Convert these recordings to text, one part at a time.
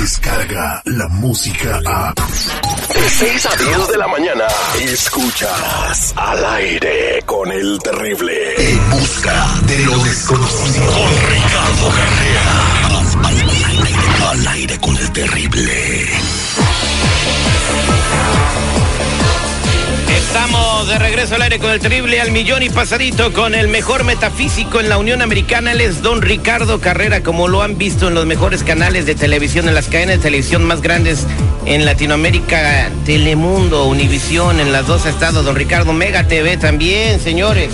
llega la música a... De 6 a 10 de la mañana, escuchas al aire con el terrible. En busca de lo desconocido. Con Ricardo Carrera. Al aire con el terrible. Estamos de regreso al aire con el terrible al millón y pasadito con el mejor metafísico en la Unión Americana. Él es don Ricardo Carrera, como lo han visto en los mejores canales de televisión, en las cadenas de televisión más grandes en Latinoamérica, Telemundo, Univisión, en las dos estados. Don Ricardo Mega TV también, señores.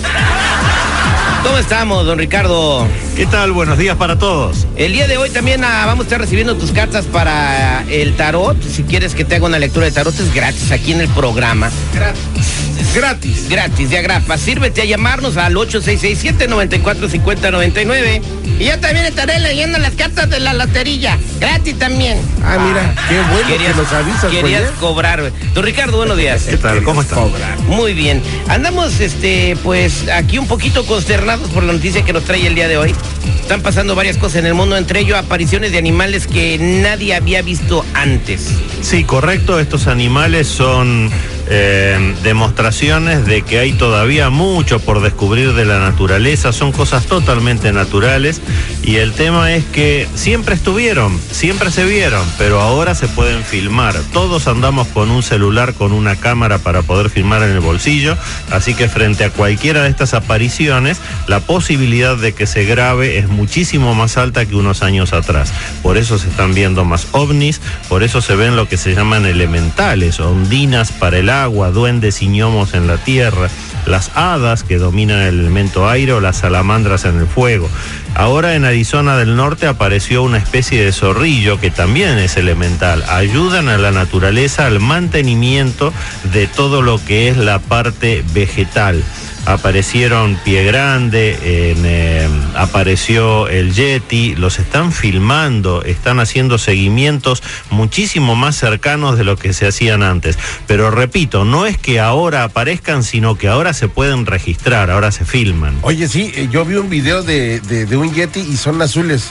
¿Cómo estamos, don Ricardo? ¿Qué tal? Buenos días para todos. El día de hoy también ah, vamos a estar recibiendo tus cartas para el tarot. Si quieres que te haga una lectura de tarot, es gratis aquí en el programa. Gratis. Gratis. Gratis, de agrafa. Sírvete a llamarnos al 8667-945099. Y yo también estaré leyendo las cartas de la lotería. Gratis también. Ah, mira, qué bueno Querías, que nos avisas, querías cobrar. Don Ricardo, buenos días. ¿Qué tal? ¿Cómo estás? Muy bien. Andamos, este, pues, aquí un poquito consternados por la noticia que nos trae el día de hoy. Están pasando varias cosas en el mundo, entre ellos apariciones de animales que nadie había visto antes. Sí, correcto. Estos animales son eh, demostraciones de que hay todavía mucho por descubrir de la naturaleza. Son cosas totalmente naturales. Y el tema es que siempre estuvieron, siempre se vieron, pero ahora se pueden filmar. Todos andamos con un celular, con una cámara para poder filmar en el bolsillo. Así que frente a cualquiera de estas apariciones, la posibilidad de que se grabe es muchísimo más alta que unos años atrás. Por eso se están viendo más ovnis, por eso se ven lo que se llaman elementales, ondinas para el agua, duendes y en la tierra, las hadas que dominan el elemento aire o las salamandras en el fuego. Ahora en Arizona del Norte apareció una especie de zorrillo que también es elemental. Ayudan a la naturaleza al mantenimiento de todo lo que es la parte vegetal aparecieron Pie Grande, en, eh, apareció el Yeti, los están filmando, están haciendo seguimientos muchísimo más cercanos de lo que se hacían antes. Pero repito, no es que ahora aparezcan, sino que ahora se pueden registrar, ahora se filman. Oye, sí, eh, yo vi un video de, de, de un Yeti y son azules.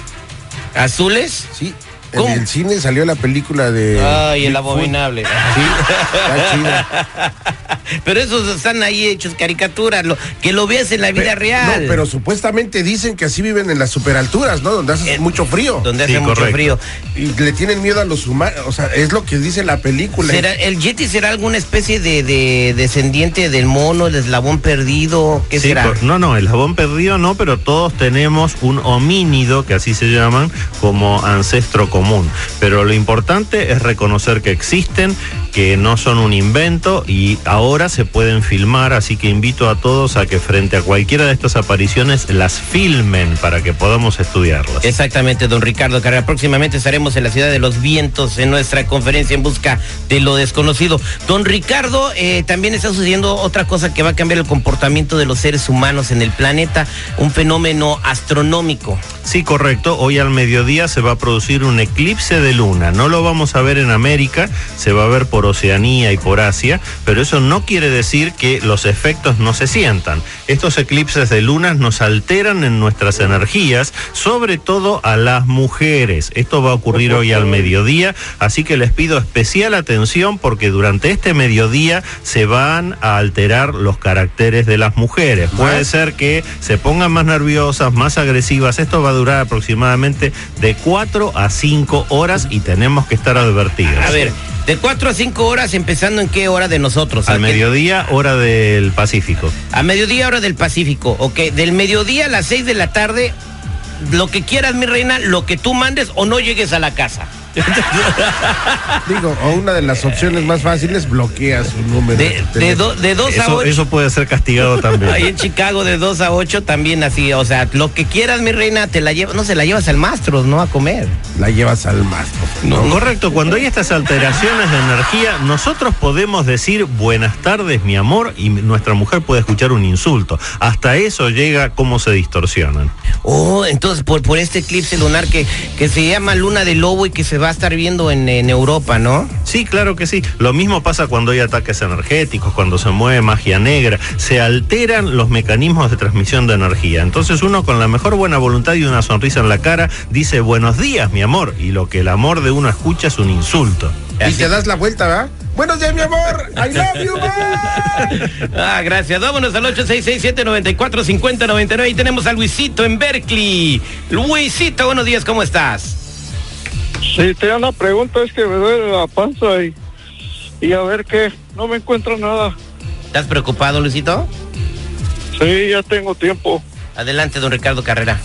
¿Azules? Sí. ¿Cómo? En el cine salió la película de. Ay, el abominable. Sí, está chida. Pero esos están ahí hechos caricaturas, lo, que lo veas en la vida real. No, pero supuestamente dicen que así viven en las superalturas, ¿no? Donde hace Eh, mucho frío. Donde hace mucho frío. Y le tienen miedo a los humanos. O sea, es lo que dice la película. ¿Será, ¿El Yeti será alguna especie de, de descendiente del mono, el eslabón perdido? ¿Qué Sí, será? no, no, el jabón perdido no, pero todos tenemos un homínido, que así se llaman, como ancestro común. Pero lo importante es reconocer que existen, que no son un invento y ahora se pueden filmar, así que invito a todos a que frente a cualquiera de estas apariciones las filmen para que podamos estudiarlas. Exactamente, don Ricardo Carrera. Próximamente estaremos en la ciudad de los vientos en nuestra conferencia en busca de lo desconocido. Don Ricardo, eh, también está sucediendo otra cosa que va a cambiar el comportamiento de los seres humanos en el planeta, un fenómeno astronómico. Sí, correcto. Hoy al mediodía se va a producir un eclipse de luna. No lo vamos a ver en América, se va a ver por Oceanía y por Asia, pero eso no quiere decir que los efectos no se sientan. Estos eclipses de lunas nos alteran en nuestras energías, sobre todo a las mujeres. Esto va a ocurrir hoy al mediodía, así que les pido especial atención porque durante este mediodía se van a alterar los caracteres de las mujeres. Puede ser que se pongan más nerviosas, más agresivas. Esto va a durar aproximadamente de 4 a 5 horas y tenemos que estar advertidos. A ver, de 4 a 5 horas, empezando en qué hora de nosotros. Al ¿A qué- mediodía, hora del Pacífico. A mediodía, hora del Pacífico. Ok, del mediodía a las 6 de la tarde, lo que quieras, mi reina, lo que tú mandes o no llegues a la casa. Digo, o una de las opciones más fáciles, bloquea su número. De, de, do- de 2 a Eso, 8. eso puede ser castigado también. Ahí en Chicago de 2 a 8 también así, o sea, lo que quieras, mi reina, te la llevas, no se la llevas al mastro, no a comer. La llevas al mastro. No, correcto, cuando hay estas alteraciones de energía, nosotros podemos decir buenas tardes, mi amor, y nuestra mujer puede escuchar un insulto. Hasta eso llega cómo se distorsionan. Oh, entonces por, por este eclipse lunar que, que se llama luna de lobo y que se va va a estar viendo en, en Europa, ¿no? Sí, claro que sí. Lo mismo pasa cuando hay ataques energéticos, cuando se mueve magia negra, se alteran los mecanismos de transmisión de energía. Entonces uno con la mejor buena voluntad y una sonrisa en la cara dice buenos días, mi amor, y lo que el amor de uno escucha es un insulto. Y te das la vuelta, ¿verdad? Buenos días, mi amor. I love you, man. Ah, gracias. Vámonos al 8667-945099 y tenemos a Luisito en Berkeley. Luisito, buenos días, ¿cómo estás? Sí, tenía una pregunta, es que me duele la panza y, y a ver qué, no me encuentro nada. ¿Estás preocupado, Luisito? Sí, ya tengo tiempo. Adelante, don Ricardo Carrera.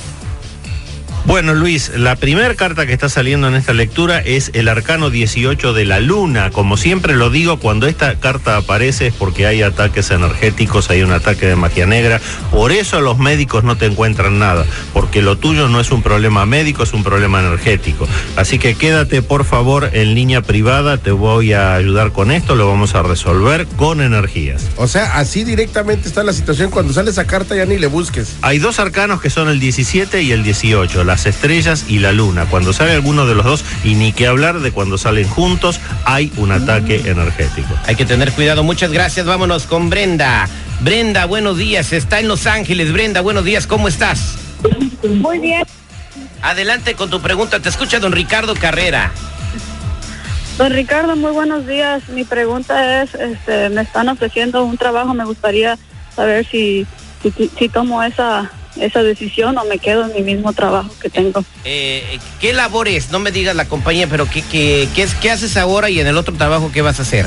Bueno, Luis, la primera carta que está saliendo en esta lectura es el arcano 18 de la luna. Como siempre lo digo, cuando esta carta aparece es porque hay ataques energéticos, hay un ataque de magia negra. Por eso los médicos no te encuentran nada, porque lo tuyo no es un problema médico, es un problema energético. Así que quédate, por favor, en línea privada, te voy a ayudar con esto, lo vamos a resolver con energías. O sea, así directamente está la situación. Cuando sale esa carta ya ni le busques. Hay dos arcanos que son el 17 y el 18, las estrellas y la luna. Cuando sale alguno de los dos, y ni que hablar de cuando salen juntos, hay un ataque energético. Hay que tener cuidado. Muchas gracias. Vámonos con Brenda. Brenda, buenos días. Está en Los Ángeles. Brenda, buenos días. ¿Cómo estás? Muy bien. Adelante con tu pregunta. Te escucha don Ricardo Carrera. Don Ricardo, muy buenos días. Mi pregunta es, este, me están ofreciendo un trabajo, me gustaría saber si, si, si tomo esa, esa decisión o me quedo en mi mismo trabajo que tengo. Eh, ¿Qué labores? No me digas la compañía, pero ¿qué, qué, qué, es, ¿qué haces ahora y en el otro trabajo qué vas a hacer?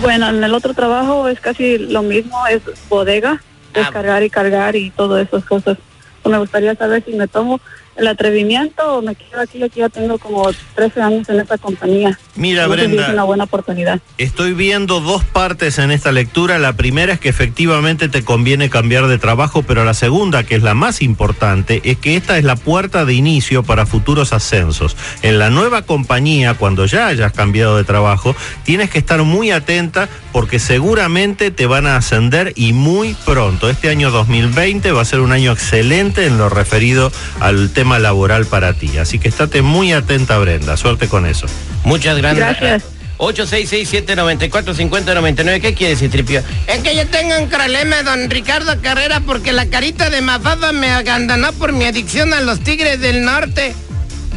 Bueno, en el otro trabajo es casi lo mismo, es bodega, Ah. descargar y cargar y todas esas cosas. Me gustaría saber si me tomo el atrevimiento me quedo aquí, aquí ya tengo como 13 años en esta compañía. Mira, Brenda. Es una buena oportunidad. Estoy viendo dos partes en esta lectura. La primera es que efectivamente te conviene cambiar de trabajo, pero la segunda, que es la más importante, es que esta es la puerta de inicio para futuros ascensos. En la nueva compañía, cuando ya hayas cambiado de trabajo, tienes que estar muy atenta porque seguramente te van a ascender y muy pronto. Este año 2020 va a ser un año excelente en lo referido al tema laboral para ti. Así que estate muy atenta, Brenda. Suerte con eso. Muchas gracias. Gracias. 8667-945099. ¿Qué quiere decir, Tripio? Es que yo tengo un problema, don Ricardo Carrera, porque la carita de Mafada me abandonó por mi adicción a los tigres del norte.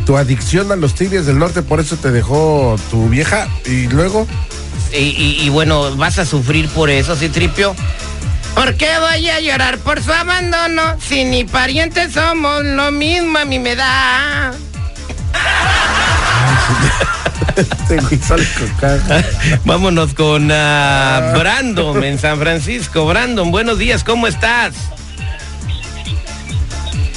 Tu adicción a los tigres del norte, por eso te dejó tu vieja. Y luego, Y, y- y bueno, vas a sufrir por eso, ¿sí, Tripio? ¿Por qué voy a llorar por su abandono? Si ni parientes somos, lo mismo a mí me da. Vámonos con ah, Brandon en San Francisco. Brandon, buenos días, ¿cómo estás?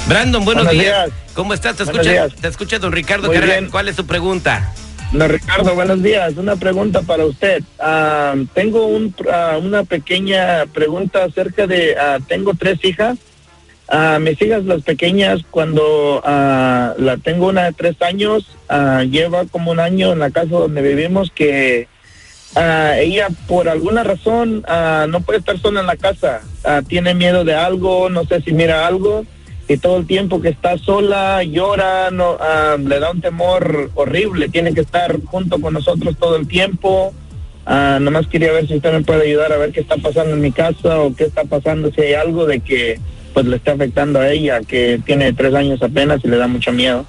Brandon, buenos, Buenos días. días. ¿Cómo estás? Te escucha, días. te escucha don Ricardo Muy Carrera. bien. ¿Cuál es tu pregunta? Don Ricardo, buenos días. Una pregunta para usted. Ah, tengo un, ah, una pequeña pregunta acerca de, ah, tengo tres hijas. Mis hijas, las pequeñas, cuando la tengo una de tres años, lleva como un año en la casa donde vivimos que ella por alguna razón no puede estar sola en la casa. Tiene miedo de algo, no sé si mira algo y todo el tiempo que está sola llora, no, ah, le da un temor horrible, tiene que estar junto con nosotros todo el tiempo. Ah, nomás quería ver si usted me puede ayudar a ver qué está pasando en mi casa o qué está pasando, si hay algo de que pues le está afectando a ella, que tiene tres años apenas y le da mucho miedo.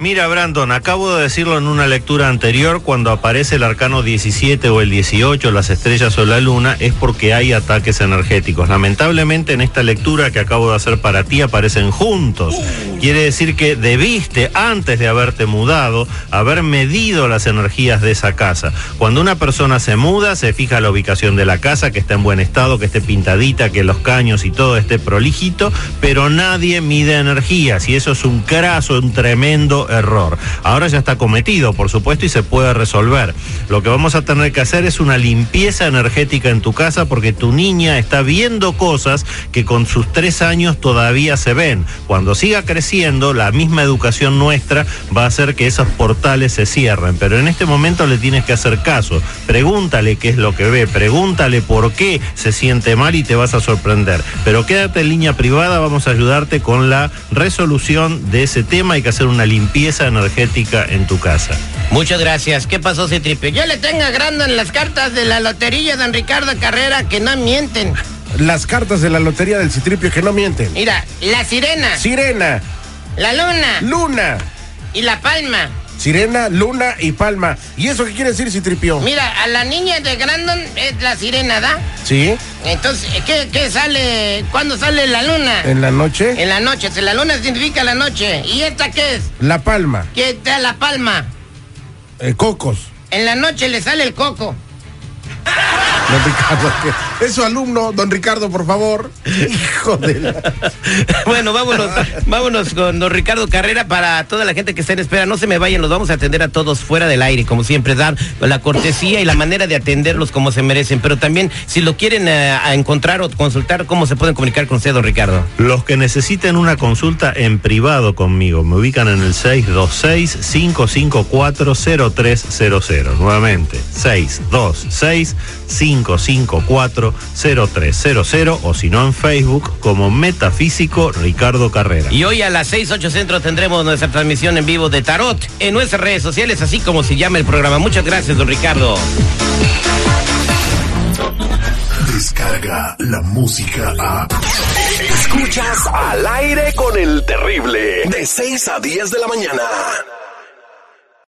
Mira, Brandon, acabo de decirlo en una lectura anterior, cuando aparece el arcano 17 o el 18, las estrellas o la luna, es porque hay ataques energéticos. Lamentablemente en esta lectura que acabo de hacer para ti aparecen juntos. Quiere decir que debiste, antes de haberte mudado, haber medido las energías de esa casa. Cuando una persona se muda, se fija la ubicación de la casa, que está en buen estado, que esté pintadita, que los caños y todo esté prolijito, pero nadie mide energías y eso es un craso, un tremendo error. Ahora ya está cometido, por supuesto, y se puede resolver. Lo que vamos a tener que hacer es una limpieza energética en tu casa porque tu niña está viendo cosas que con sus tres años todavía se ven. Cuando siga creciendo, creciendo, la misma educación nuestra va a hacer que esos portales se cierren. Pero en este momento le tienes que hacer caso. Pregúntale qué es lo que ve, pregúntale por qué se siente mal y te vas a sorprender. Pero quédate en línea privada, vamos a ayudarte con la resolución de ese tema. Hay que hacer una limpieza energética en tu casa. Muchas gracias. ¿Qué pasó, Citripio? Yo le tengo agrando en las cartas de la lotería, don Ricardo Carrera, que no mienten. Las cartas de la lotería del Citripio que no mienten. Mira, la sirena, Sirena, la luna Luna, y la palma. Sirena, Luna y Palma. ¿Y eso qué quiere decir, Citripio? Mira, a la niña de Grandon es la sirena, ¿da? Sí, Entonces, ¿qué, qué sale? ¿Cuándo sale la luna? en la noche, En la noche. Si la luna significa la noche. ¿Y esta qué es? La Palma, ¿Qué da la palma? eh, Cocos. En la noche le sale el coco. Ricardo, que- es su alumno, don Ricardo, por favor. Hijo de la... Bueno, vámonos, vámonos con don Ricardo Carrera para toda la gente que está en espera. No se me vayan, los vamos a atender a todos fuera del aire, como siempre, dar la cortesía y la manera de atenderlos como se merecen. Pero también, si lo quieren eh, a encontrar o consultar, ¿cómo se pueden comunicar con usted, don Ricardo? Los que necesiten una consulta en privado conmigo me ubican en el 626-554-0300. Nuevamente, 626-554-0300 o si no en Facebook como Metafísico Ricardo Carrera. Y hoy a las 6, 8 centro tendremos nuestra transmisión en vivo de Tarot en nuestras redes sociales, así como se llama el programa. Muchas gracias, don Ricardo. Descarga la música a. Escuchas al aire con el terrible. De 6 a 10 de la mañana.